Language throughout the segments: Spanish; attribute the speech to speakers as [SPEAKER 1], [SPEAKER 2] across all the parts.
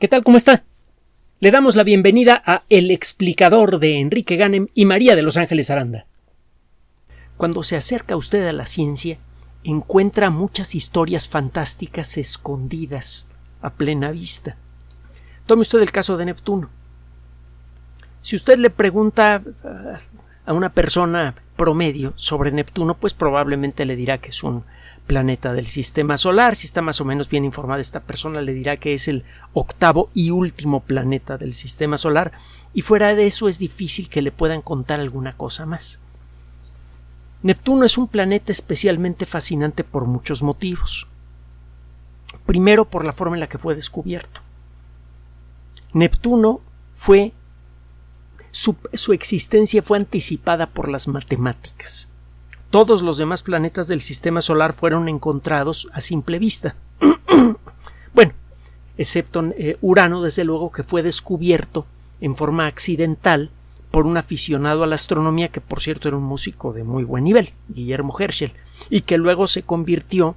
[SPEAKER 1] ¿Qué tal? ¿Cómo está? Le damos la bienvenida a El explicador de Enrique Ganem y María de Los Ángeles Aranda. Cuando se acerca usted a la ciencia, encuentra muchas historias fantásticas escondidas a plena vista. Tome usted el caso de Neptuno. Si usted le pregunta a una persona promedio sobre Neptuno, pues probablemente le dirá que es un planeta del sistema solar. Si está más o menos bien informada esta persona, le dirá que es el octavo y último planeta del sistema solar. Y fuera de eso es difícil que le puedan contar alguna cosa más. Neptuno es un planeta especialmente fascinante por muchos motivos. Primero, por la forma en la que fue descubierto. Neptuno fue su, su existencia fue anticipada por las matemáticas todos los demás planetas del sistema solar fueron encontrados a simple vista. bueno, excepto eh, Urano, desde luego, que fue descubierto en forma accidental por un aficionado a la astronomía que, por cierto, era un músico de muy buen nivel, Guillermo Herschel, y que luego se convirtió,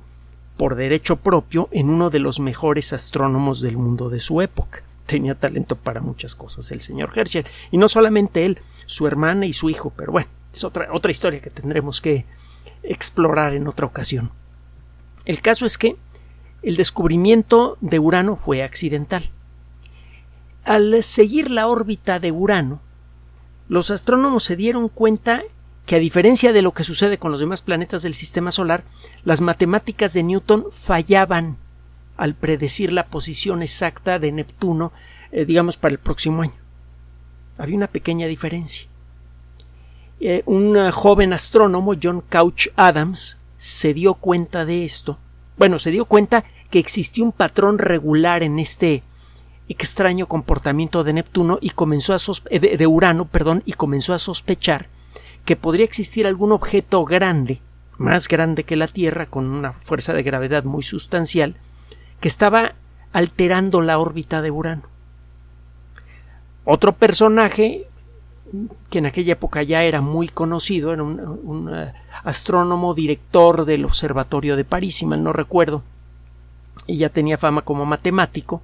[SPEAKER 1] por derecho propio, en uno de los mejores astrónomos del mundo de su época. Tenía talento para muchas cosas el señor Herschel, y no solamente él, su hermana y su hijo, pero bueno, es otra, otra historia que tendremos que explorar en otra ocasión. El caso es que el descubrimiento de Urano fue accidental. Al seguir la órbita de Urano, los astrónomos se dieron cuenta que a diferencia de lo que sucede con los demás planetas del sistema solar, las matemáticas de Newton fallaban al predecir la posición exacta de Neptuno, eh, digamos, para el próximo año. Había una pequeña diferencia. Eh, un joven astrónomo, John Couch Adams, se dio cuenta de esto. Bueno, se dio cuenta que existía un patrón regular en este extraño comportamiento de Neptuno y comenzó a eh, de, Urano, perdón, y comenzó a sospechar que podría existir algún objeto grande, más grande que la Tierra, con una fuerza de gravedad muy sustancial, que estaba alterando la órbita de Urano. Otro personaje que en aquella época ya era muy conocido, era un, eh, astrónomo director del Observatorio de París, si mal no recuerdo, y ya tenía fama como matemático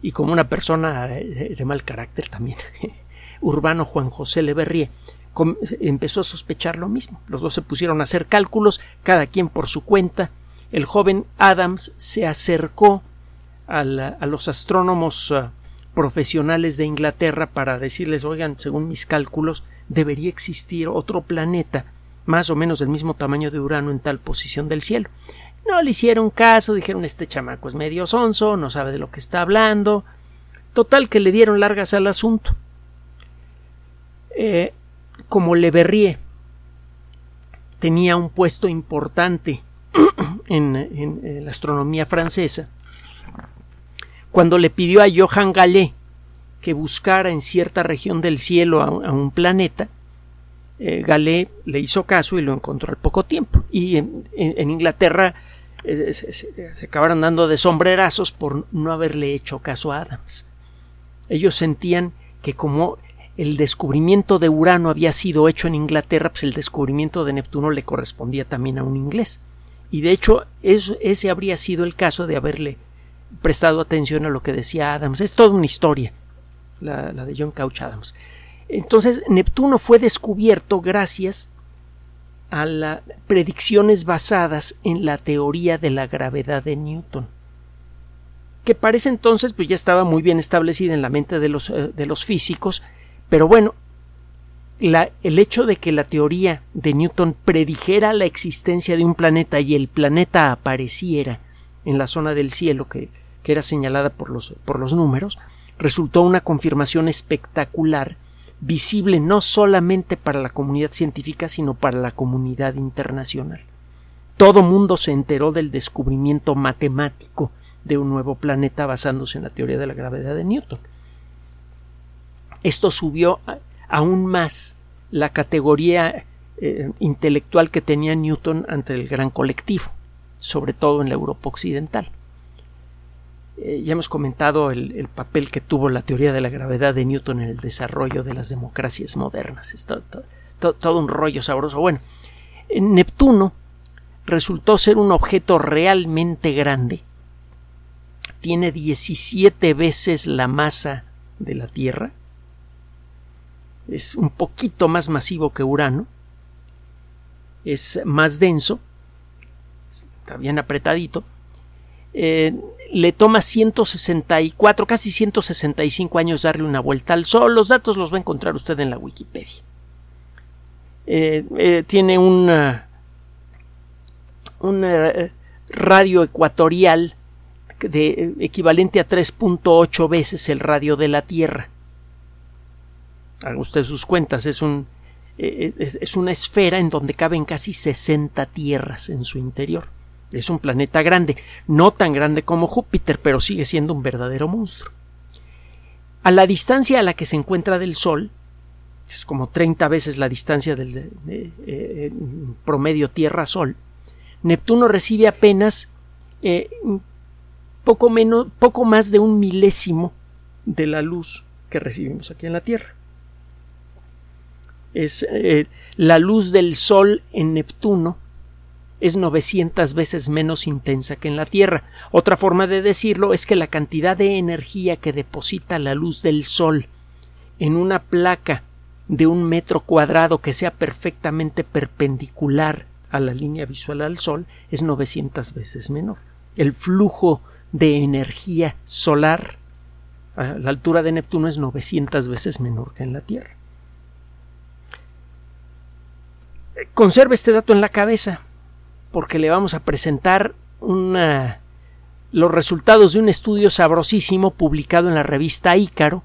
[SPEAKER 1] y como una persona de, mal carácter también. Urbano Juan José Le empezó a sospechar lo mismo. Los dos se pusieron a hacer cálculos, cada quien por su cuenta. El joven Adams se acercó a los astrónomos eh, profesionales de Inglaterra para decirles, oigan, según mis cálculos, debería existir otro planeta más o menos del mismo tamaño de Urano en tal posición del cielo. No le hicieron caso, dijeron este chamaco es medio sonso, no sabe de lo que está hablando. Total que le dieron largas al asunto. Eh, como Le Verrier tenía un puesto importante en la astronomía francesa, cuando le pidió a Johann Gallet que buscara en cierta región del cielo a, un planeta, eh, Gallet le hizo caso y lo encontró al poco tiempo. Y en, Inglaterra eh, se, acabaron dando de sombrerazos por no haberle hecho caso a Adams. Ellos sentían que como el descubrimiento de Urano había sido hecho en Inglaterra, pues el descubrimiento de Neptuno le correspondía también a un inglés. Y de hecho, ese habría sido el caso de haberle prestado atención a lo que decía Adams. Es toda una historia, la, de John Couch Adams. Entonces, Neptuno fue descubierto gracias a las predicciones basadas en la teoría de la gravedad de Newton, que parece entonces pues ya estaba muy bien establecida en la mente de los, eh, de los físicos, pero bueno, el hecho de que la teoría de Newton predijera la existencia de un planeta y el planeta apareciera en la zona del cielo que que era señalada por los, por los números, resultó una confirmación espectacular, visible no solamente para la comunidad científica, sino para la comunidad internacional. Todo mundo se enteró del descubrimiento matemático de un nuevo planeta basándose en la teoría de la gravedad de Newton. Esto subió aún más la categoría eh, intelectual que tenía Newton ante el gran colectivo, sobre todo en la Europa occidental. Eh, ya hemos comentado el, papel que tuvo la teoría de la gravedad de Newton en el desarrollo de las democracias modernas. Es todo, un rollo sabroso. Bueno, Neptuno resultó ser un objeto realmente grande, tiene 17 veces la masa de la Tierra. Es un poquito más masivo que Urano. Es más denso. Está bien apretadito. Eh, le toma 164, casi 165 años darle una vuelta al Sol. Los datos los va a encontrar usted en la Wikipedia. Eh, eh, tiene un radio ecuatorial de, equivalente a 3.8 veces el radio de la Tierra. Haga usted sus cuentas, es, un, es una esfera en donde caben casi 60 tierras en su interior. Es un planeta grande, no tan grande como Júpiter, pero sigue siendo un verdadero monstruo. A la distancia a la que se encuentra del Sol, es como 30 veces la distancia del eh, promedio Tierra-Sol, Neptuno recibe apenas eh, poco, menos, poco más de un milésimo de la luz que recibimos aquí en la Tierra. Es eh, la luz del Sol en Neptuno es 900 veces menos intensa que en la Tierra. Otra forma de decirlo es que la cantidad de energía que deposita la luz del Sol en una placa de un metro cuadrado que sea perfectamente perpendicular a la línea visual al Sol es 900 veces menor. El flujo de energía solar a la altura de Neptuno es 900 veces menor que en la Tierra. Conserve este dato en la cabeza porque le vamos a presentar los resultados de un estudio sabrosísimo publicado en la revista Ícaro,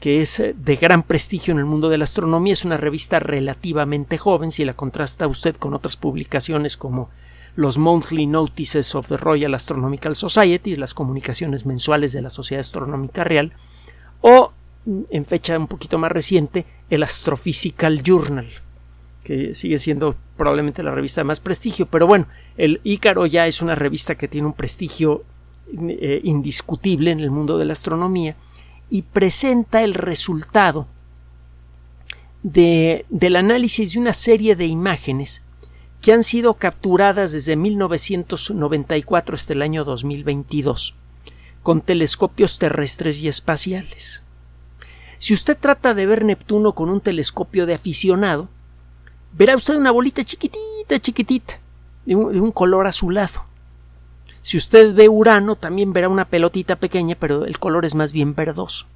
[SPEAKER 1] que es eh, de gran prestigio en el mundo de la astronomía, es una revista relativamente joven si la contrasta usted con otras publicaciones como los Monthly Notices of the Royal Astronomical Society, las comunicaciones mensuales de la Sociedad Astronómica Real, o mm, en fecha un poquito más reciente, el Astrophysical Journal, que sigue siendo probablemente la revista de más prestigio, pero bueno, el Ícaro ya es una revista que tiene un prestigio eh, indiscutible en el mundo de la astronomía y presenta el resultado de, del análisis de una serie de imágenes que han sido capturadas desde 1994 hasta el año 2022 con telescopios terrestres y espaciales. Si usted trata de ver Neptuno con un telescopio de aficionado, verá usted una bolita chiquitita, chiquitita, de un, color azulado. Si usted ve Urano, también verá una pelotita pequeña, pero el color es más bien verdoso.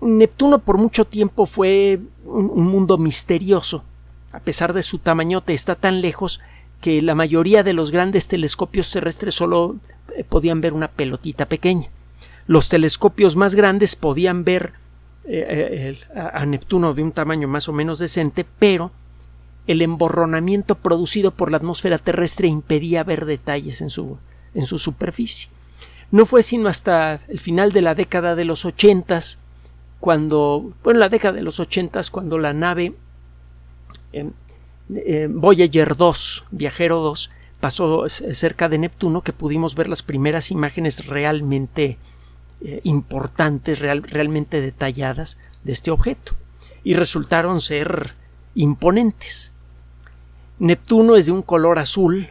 [SPEAKER 1] Neptuno por mucho tiempo fue un, mundo misterioso. A pesar de su tamañote, está tan lejos que la mayoría de los grandes telescopios terrestres solo eh, podían ver una pelotita pequeña. Los telescopios más grandes podían ver eh, eh, a Neptuno de un tamaño más o menos decente, pero el emborronamiento producido por la atmósfera terrestre impedía ver detalles en su, en su superficie. No fue sino hasta el final de la década de los ochentas, cuando, bueno, la década de los ochentas, cuando la nave em, eh, Voyager 2, Viajero 2, pasó cerca de Neptuno, que pudimos ver las primeras imágenes realmente eh, importantes, realmente detalladas de este objeto, y resultaron ser imponentes. Neptuno es de un color azul,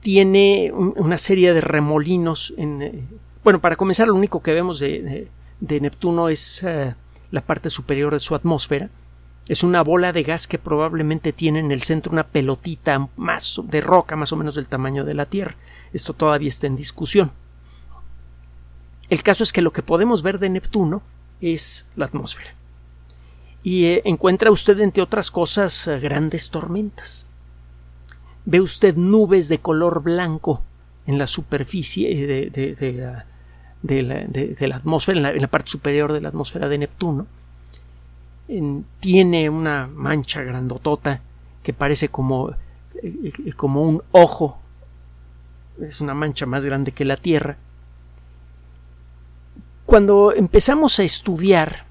[SPEAKER 1] tiene una serie de remolinos. Eh, bueno, para comenzar, lo único que vemos de, Neptuno es eh, la parte superior de su atmósfera. Es una bola de gas que probablemente tiene en el centro una pelotita más de roca, más o menos del tamaño de la Tierra. Esto todavía está en discusión. El caso es que lo que podemos ver de Neptuno es la atmósfera. Y eh, encuentra usted, entre otras cosas, eh, grandes tormentas. Ve usted nubes de color blanco en la superficie de, de, la, atmósfera, en la, parte superior de la atmósfera de Neptuno. tiene una mancha grandotota que parece como, eh, como un ojo. Es una mancha más grande que la Tierra cuando empezamos a estudiar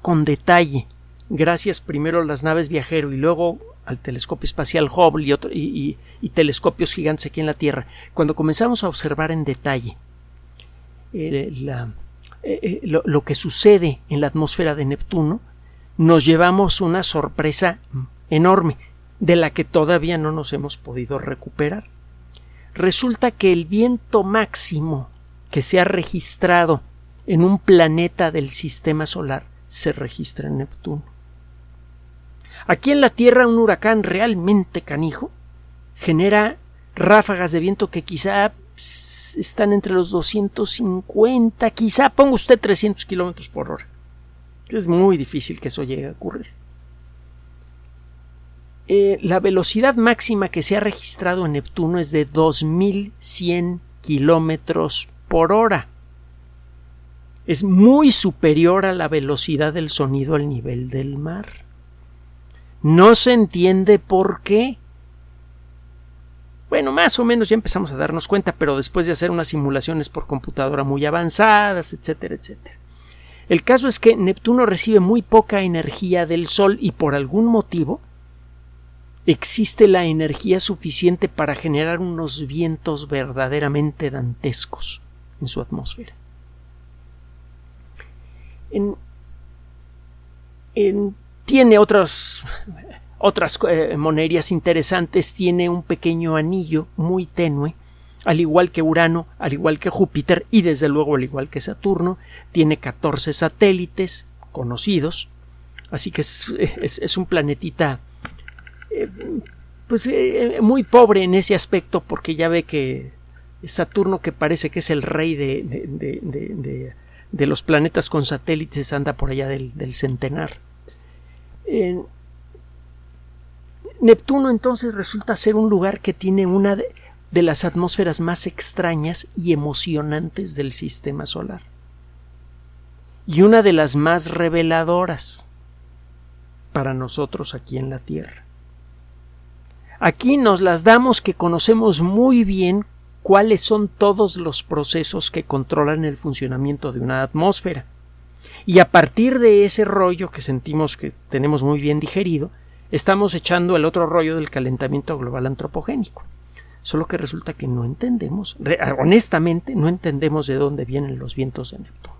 [SPEAKER 1] con detalle, gracias primero a las naves viajero y luego al telescopio espacial Hubble y, telescopios gigantes aquí en la Tierra, cuando comenzamos a observar en detalle eh, eh, eh, lo, que sucede en la atmósfera de Neptuno, nos llevamos una sorpresa enorme de la que todavía no nos hemos podido recuperar. Resulta que el viento máximo que se ha registrado en un planeta del sistema solar se registra en Neptuno. Aquí en la Tierra un huracán realmente canijo genera ráfagas de viento que quizá están entre los 250, quizá ponga usted 300 kilómetros por hora. Es muy difícil que eso llegue a ocurrir. Eh, la velocidad máxima que se ha registrado en Neptuno es de 2100 kilómetros por hora. Es muy superior a la velocidad del sonido al nivel del mar. No se entiende por qué. Bueno, más o menos ya empezamos a darnos cuenta, pero después de hacer unas simulaciones por computadora muy avanzadas, etcétera, etcétera. El caso es que Neptuno recibe muy poca energía del Sol y por algún motivo existe la energía suficiente para generar unos vientos verdaderamente dantescos en su atmósfera. tiene otras otras eh, monerías interesantes, tiene un pequeño anillo muy tenue, al igual que Urano, al igual que Júpiter y desde luego al igual que Saturno, tiene 14 satélites conocidos, así que es, un planetita eh, pues eh, muy pobre en ese aspecto porque ya ve que Saturno que parece que es el rey de, de, los planetas con satélites anda por allá del, centenar. Neptuno entonces resulta ser un lugar que tiene una de, las atmósferas más extrañas y emocionantes del sistema solar. Y una de las más reveladoras para nosotros aquí en la Tierra. Aquí nos las damos que conocemos muy bien cuáles son todos los procesos que controlan el funcionamiento de una atmósfera. Y a partir de ese rollo que sentimos que tenemos muy bien digerido, estamos echando el otro rollo del calentamiento global antropogénico. Solo que resulta que no entendemos, honestamente, no entendemos de dónde vienen los vientos de Neptuno.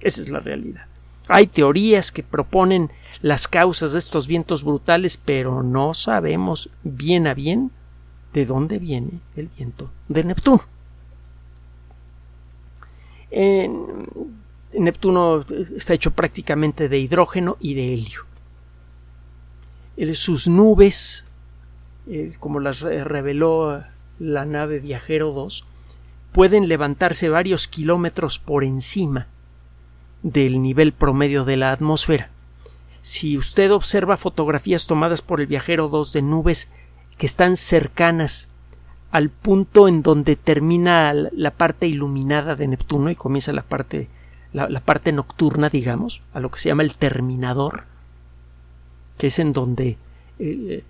[SPEAKER 1] Esa es la realidad. Hay teorías que proponen las causas de estos vientos brutales, pero no sabemos bien a bien de dónde viene el viento de Neptuno. Neptuno está hecho prácticamente de hidrógeno y de helio sus nubes, como las reveló la nave Viajero 2, pueden levantarse varios kilómetros por encima del nivel promedio de la atmósfera. Si usted observa fotografías tomadas por el Viajero 2 de nubes que están cercanas al punto en donde termina la parte iluminada de Neptuno y comienza la parte, la parte nocturna, digamos, a lo que se llama el terminador, que es en donde eh,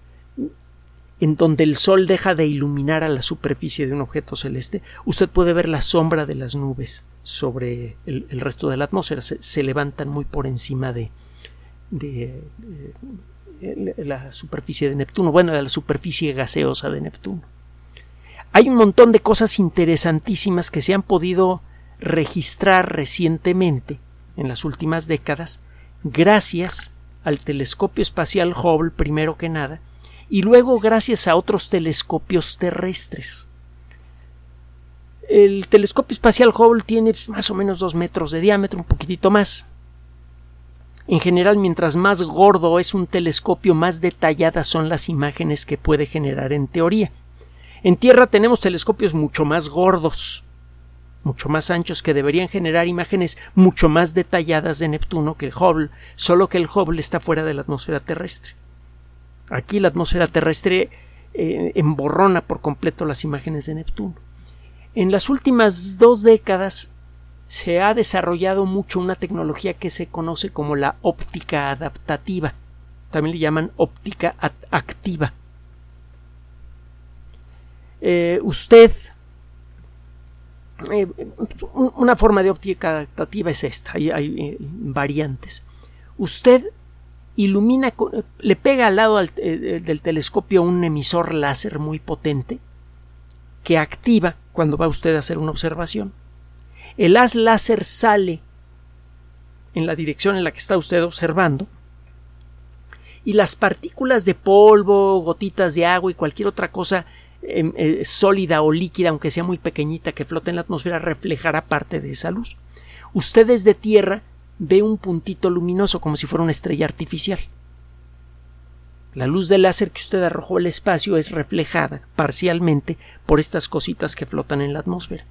[SPEAKER 1] en donde el sol deja de iluminar a la superficie de un objeto celeste, usted puede ver la sombra de las nubes sobre el, resto de la atmósfera. Se, levantan muy por encima de, de, eh, la superficie de Neptuno, bueno, de la superficie gaseosa de Neptuno. Hay un montón de cosas interesantísimas que se han podido registrar recientemente, en las últimas décadas, gracias al telescopio espacial Hubble primero que nada, y luego gracias a otros telescopios terrestres. El telescopio espacial Hubble tiene pues, más o menos dos metros de diámetro, un poquitito más. En general, mientras más gordo es un telescopio, más detalladas son las imágenes que puede generar en teoría. En Tierra tenemos telescopios mucho más gordos, mucho más anchos que deberían generar imágenes mucho más detalladas de Neptuno que el Hubble, solo que el Hubble está fuera de la atmósfera terrestre. Aquí la atmósfera terrestre eh, emborrona por completo las imágenes de Neptuno. En las últimas dos décadas se ha desarrollado mucho una tecnología que se conoce como la óptica adaptativa. También le llaman óptica activa. Eh, usted eh, una forma de óptica adaptativa es esta, hay, eh, variantes. Usted ilumina, le pega al lado del telescopio un emisor láser muy potente que activa cuando va usted a hacer una observación. El haz láser sale en la dirección en la que está usted observando y las partículas de polvo, gotitas de agua y cualquier otra cosa em, eh, sólida o líquida, aunque sea muy pequeñita, que flota en la atmósfera, reflejará parte de esa luz. Usted desde Tierra ve un puntito luminoso como si fuera una estrella artificial. La luz del láser que usted arrojó al espacio es reflejada parcialmente por estas cositas que flotan en la atmósfera.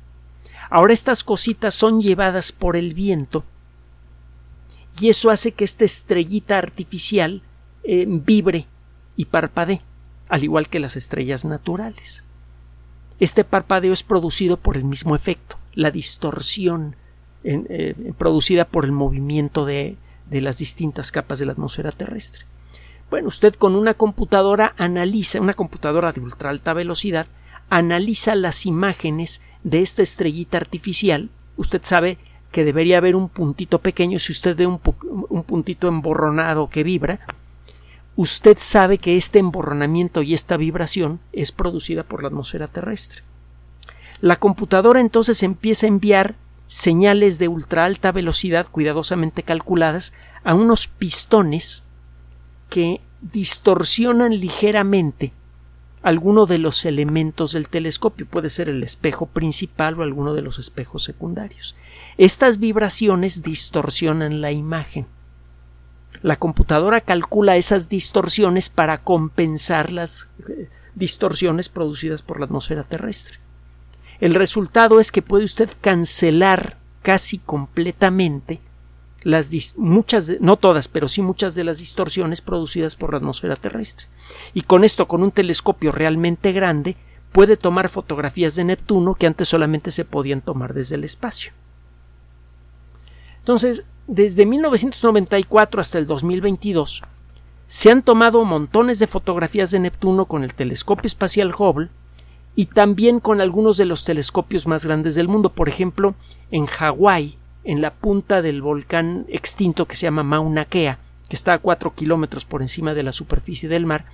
[SPEAKER 1] Ahora estas cositas son llevadas por el viento y eso hace que esta estrellita artificial eh, vibre y parpadee, al igual que las estrellas naturales. Este parpadeo es producido por el mismo efecto, la distorsión eh, producida por el movimiento de las distintas capas de la atmósfera terrestre. Bueno, usted con una computadora analiza, una computadora de ultra alta velocidad, analiza las imágenes de esta estrellita artificial. Usted sabe que debería haber un puntito pequeño si usted ve un, un puntito emborronado que vibra. Usted sabe que este emborronamiento y esta vibración es producida por la atmósfera terrestre. La computadora entonces empieza a enviar señales de ultra alta velocidad cuidadosamente calculadas a unos pistones que distorsionan ligeramente alguno de los elementos del telescopio, puede ser el espejo principal o alguno de los espejos secundarios. Estas vibraciones distorsionan la imagen. La computadora calcula esas distorsiones para compensar las eh, distorsiones producidas por la atmósfera terrestre. El resultado es que puede usted cancelar casi completamente las muchas, no todas, pero sí muchas de las distorsiones producidas por la atmósfera terrestre. Y con esto, con un telescopio realmente grande, puede tomar fotografías de Neptuno que antes solamente se podían tomar desde el espacio. Entonces, desde 1994 hasta el 2022, se han tomado montones de fotografías de Neptuno con el telescopio espacial Hubble y también con algunos de los telescopios más grandes del mundo. Por ejemplo, en Hawái en la punta del volcán extinto que se llama Mauna Kea, que está a cuatro kilómetros por encima de la superficie del mar,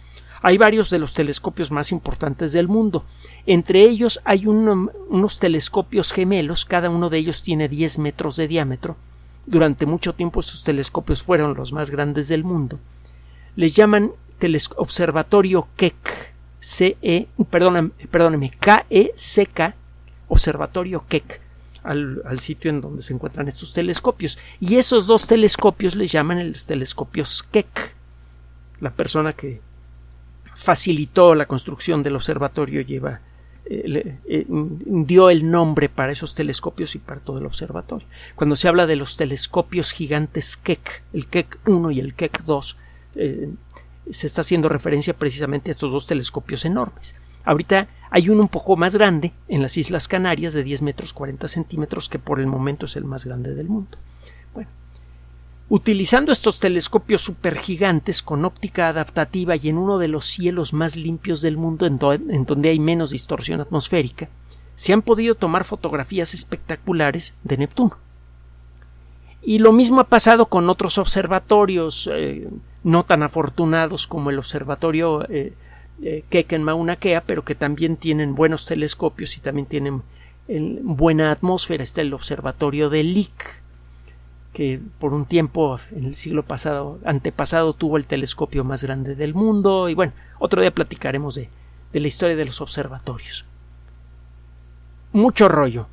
[SPEAKER 1] hay varios de los telescopios más importantes del mundo. Entre ellos hay unos telescopios gemelos, cada uno de ellos tiene 10 metros de diámetro. Durante mucho tiempo estos telescopios fueron los más grandes del mundo. Les llaman Observatorio Keck, C -E, perdóname, K-E-C-K, Observatorio Keck al, sitio en donde se encuentran estos telescopios. Y esos dos telescopios les llaman los telescopios Keck. La persona que facilitó la construcción del observatorio lleva eh, eh, dio el nombre para esos telescopios y para todo el observatorio. Cuando se habla de los telescopios gigantes Keck, el Keck 1 y el Keck 2, eh, se está haciendo referencia precisamente a estos dos telescopios enormes. Ahorita hay uno un poco más grande en las Islas Canarias de 10 metros 40 centímetros que por el momento es el más grande del mundo. Bueno, utilizando estos telescopios supergigantes con óptica adaptativa y en uno de los cielos más limpios del mundo en, donde hay menos distorsión atmosférica, se han podido tomar fotografías espectaculares de Neptuno. Y lo mismo ha pasado con otros observatorios eh, no tan afortunados como el observatorio eh, eh, Keck en Mauna Kea, pero que también tienen buenos telescopios y también tienen buena atmósfera. Está el observatorio de Lick, que por un tiempo en el siglo pasado, antepasado, tuvo el telescopio más grande del mundo. Y bueno, otro día platicaremos de, de la historia de los observatorios. Mucho rollo.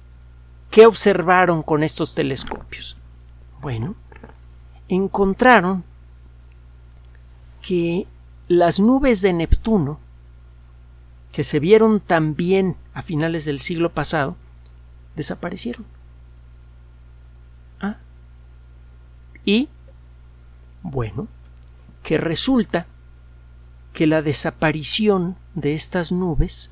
[SPEAKER 1] ¿Qué observaron con estos telescopios? Bueno, encontraron que las nubes de Neptuno, que se vieron también a finales del siglo pasado, desaparecieron. ¿Ah? Y, bueno, que resulta que la desaparición de estas nubes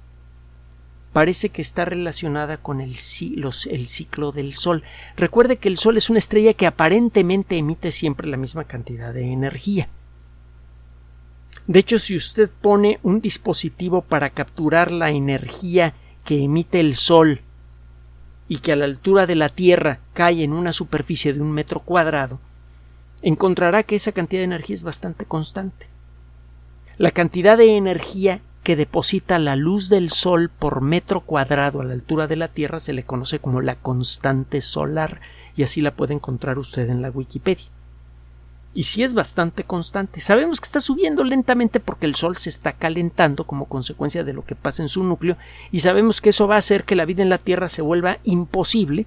[SPEAKER 1] parece que está relacionada con el, el, ciclo del Sol. Recuerde que el Sol es una estrella que aparentemente emite siempre la misma cantidad de energía. De hecho, si usted pone un dispositivo para capturar la energía que emite el Sol y que a la altura de la Tierra cae en una superficie de un metro cuadrado, encontrará que esa cantidad de energía es bastante constante. La cantidad de energía que deposita la luz del Sol por metro cuadrado a la altura de la Tierra se le conoce como la constante solar y así la puede encontrar usted en la Wikipedia. Y sí es bastante constante. Sabemos que está subiendo lentamente porque el Sol se está calentando como consecuencia de lo que pasa en su núcleo y sabemos que eso va a hacer que la vida en la Tierra se vuelva imposible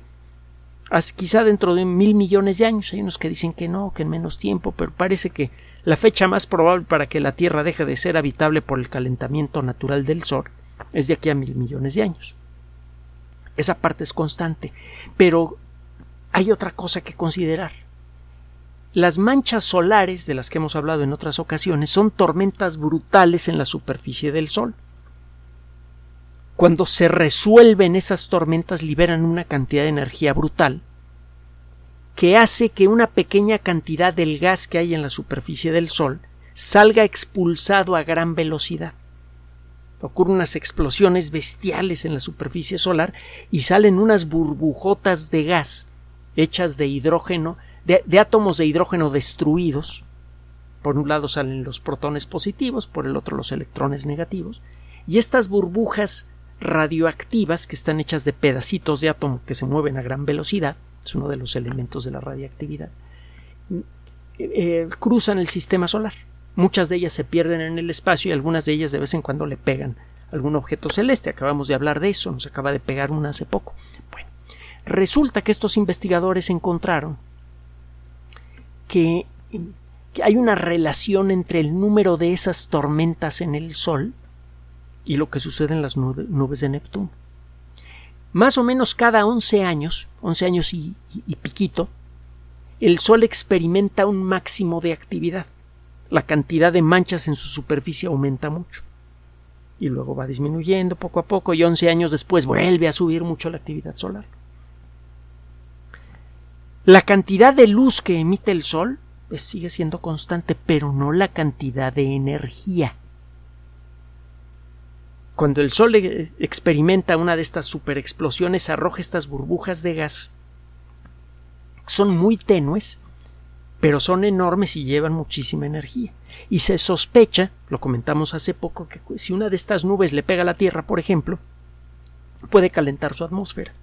[SPEAKER 1] quizá dentro de mil millones de años. Hay unos que dicen que no, que en menos tiempo, pero parece que la fecha más probable para que la Tierra deje de ser habitable por el calentamiento natural del Sol es de aquí a mil millones de años. Esa parte es constante. Pero hay otra cosa que considerar. Las manchas solares de las que hemos hablado en otras ocasiones son tormentas brutales en la superficie del Sol. Cuando se resuelven esas tormentas liberan una cantidad de energía brutal que hace que una pequeña cantidad del gas que hay en la superficie del Sol salga expulsado a gran velocidad. Ocurren unas explosiones bestiales en la superficie solar y salen unas burbujotas de gas hechas de hidrógeno, de, átomos de hidrógeno destruidos. Por un lado salen los protones positivos, por el otro los electrones negativos, y estas burbujas radioactivas que están hechas de pedacitos de átomo que se mueven a gran velocidad, es uno de los elementos de la radiactividad, eh, eh, cruzan el sistema solar. Muchas de ellas se pierden en el espacio y algunas de ellas de vez en cuando le pegan algún objeto celeste. Acabamos de hablar de eso, nos acaba de pegar una hace poco. Bueno, resulta que estos investigadores encontraron que, hay una relación entre el número de esas tormentas en el Sol y lo que sucede en las nubes de Neptuno. Más o menos cada 11 años, 11 años y, piquito, el Sol experimenta un máximo de actividad. La cantidad de manchas en su superficie aumenta mucho. Y luego va disminuyendo poco a poco y 11 años después vuelve a subir mucho la actividad solar. La cantidad de luz que emite el Sol pues, sigue siendo constante, pero no la cantidad de energía cuando el Sol experimenta una de estas superexplosiones, arroja estas burbujas de gas. Son muy tenues, pero son enormes y llevan muchísima energía. Y se sospecha, lo comentamos hace poco, que si una de estas nubes le pega a la Tierra, por ejemplo, puede calentar su atmósfera.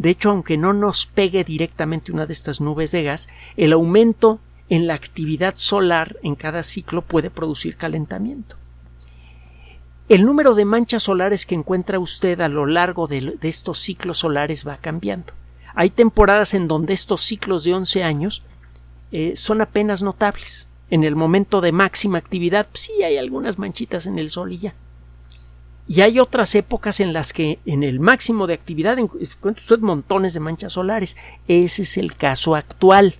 [SPEAKER 1] De hecho, aunque no nos pegue directamente una de estas nubes de gas, el aumento en la actividad solar en cada ciclo puede producir calentamiento. El número de manchas solares que encuentra usted a lo largo de, estos ciclos solares va cambiando. Hay temporadas en donde estos ciclos de 11 años eh, son apenas notables. En el momento de máxima actividad, pues sí hay algunas manchitas en el sol y ya. Y hay otras épocas en las que en el máximo de actividad encuentra usted montones de manchas solares. Ese es el caso actual.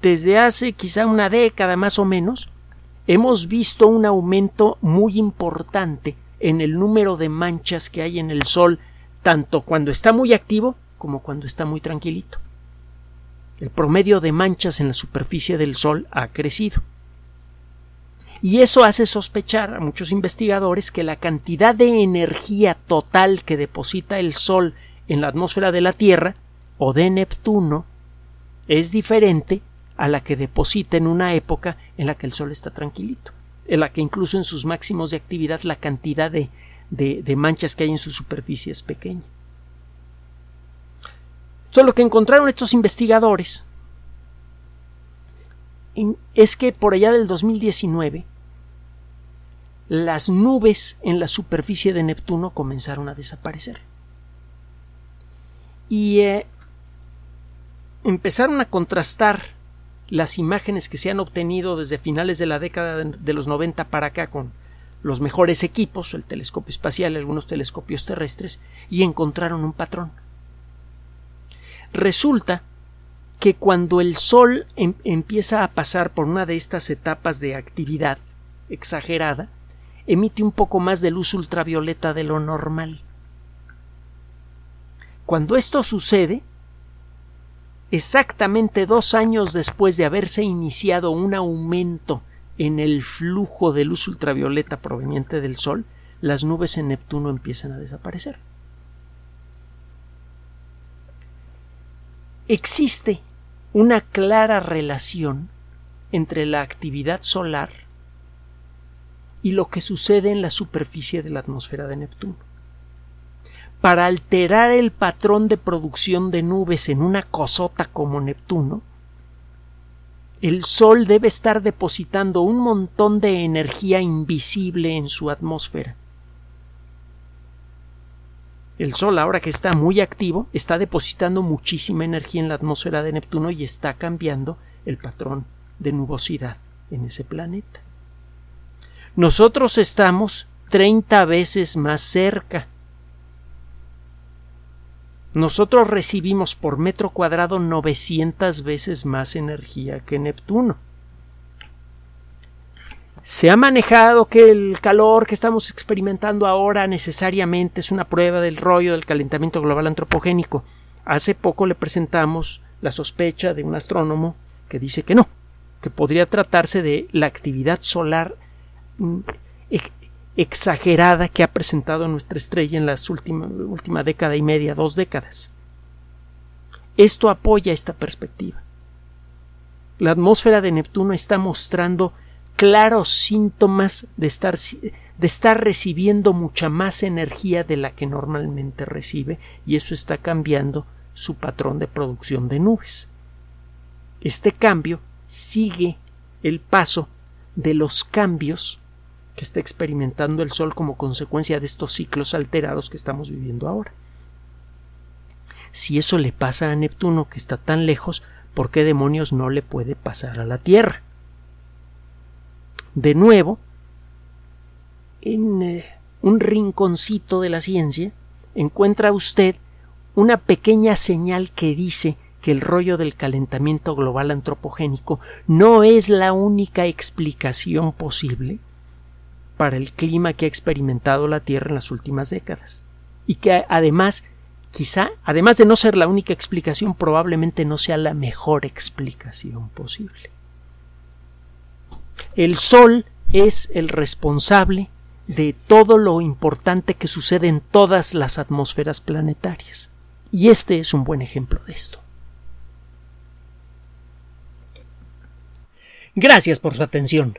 [SPEAKER 1] Desde hace quizá una década más o menos, hemos visto un aumento muy importante en el número de manchas que hay en el Sol, tanto cuando está muy activo como cuando está muy tranquilito. El promedio de manchas en la superficie del Sol ha crecido. Y eso hace sospechar a muchos investigadores que la cantidad de energía total que deposita el Sol en la atmósfera de la Tierra o de Neptuno es diferente a la que deposita en una época en la que el Sol está tranquilito, en la que incluso en sus máximos de actividad la cantidad de, de, manchas que hay en su superficie es pequeña. Entonces, lo que encontraron estos investigadores es que por allá del 2019 las nubes en la superficie de Neptuno comenzaron a desaparecer. Y eh, empezaron a contrastar las imágenes que se han obtenido desde finales de la década de los 90 para acá con los mejores equipos, el telescopio espacial, algunos telescopios terrestres, y encontraron un patrón. Resulta que cuando el Sol em, empieza a pasar por una de estas etapas de actividad exagerada, emite un poco más de luz ultravioleta de lo normal. Cuando esto sucede, exactamente dos años después de haberse iniciado un aumento en el flujo de luz ultravioleta proveniente del Sol, las nubes en Neptuno empiezan a desaparecer. Existe una clara relación entre la actividad solar y lo que sucede en la superficie de la atmósfera de Neptuno para alterar el patrón de producción de nubes en una cosota como Neptuno, el Sol debe estar depositando un montón de energía invisible en su atmósfera. El Sol, ahora que está muy activo, está depositando muchísima energía en la atmósfera de Neptuno y está cambiando el patrón de nubosidad en ese planeta. Nosotros estamos 30 veces más cerca. Nosotros recibimos por metro cuadrado 900 veces más energía que Neptuno. Se ha manejado que el calor que estamos experimentando ahora necesariamente es una prueba del rollo del calentamiento global antropogénico. Hace poco le presentamos la sospecha de un astrónomo que dice que no, que podría tratarse de la actividad solar exagerada que ha presentado nuestra estrella en las últimas última década y media, dos décadas. Esto apoya esta perspectiva. La atmósfera de Neptuno está mostrando claros síntomas de estar, de estar recibiendo mucha más energía de la que normalmente recibe y eso está cambiando su patrón de producción de nubes. Este cambio sigue el paso de los cambios que está experimentando el Sol como consecuencia de estos ciclos alterados que estamos viviendo ahora. Si eso le pasa a Neptuno, que está tan lejos, ¿por qué demonios no le puede pasar a la Tierra? de nuevo, en eh, un rinconcito de la ciencia, encuentra usted una pequeña señal que dice que el rollo del calentamiento global antropogénico no es la única explicación posible para el clima que ha experimentado la Tierra en las últimas décadas. Y que además, quizá, además de no ser la única explicación, probablemente no sea la mejor explicación posible. El Sol es el responsable de todo lo importante que sucede en todas las atmósferas planetarias. Y este es un buen ejemplo de esto. Gracias por su atención.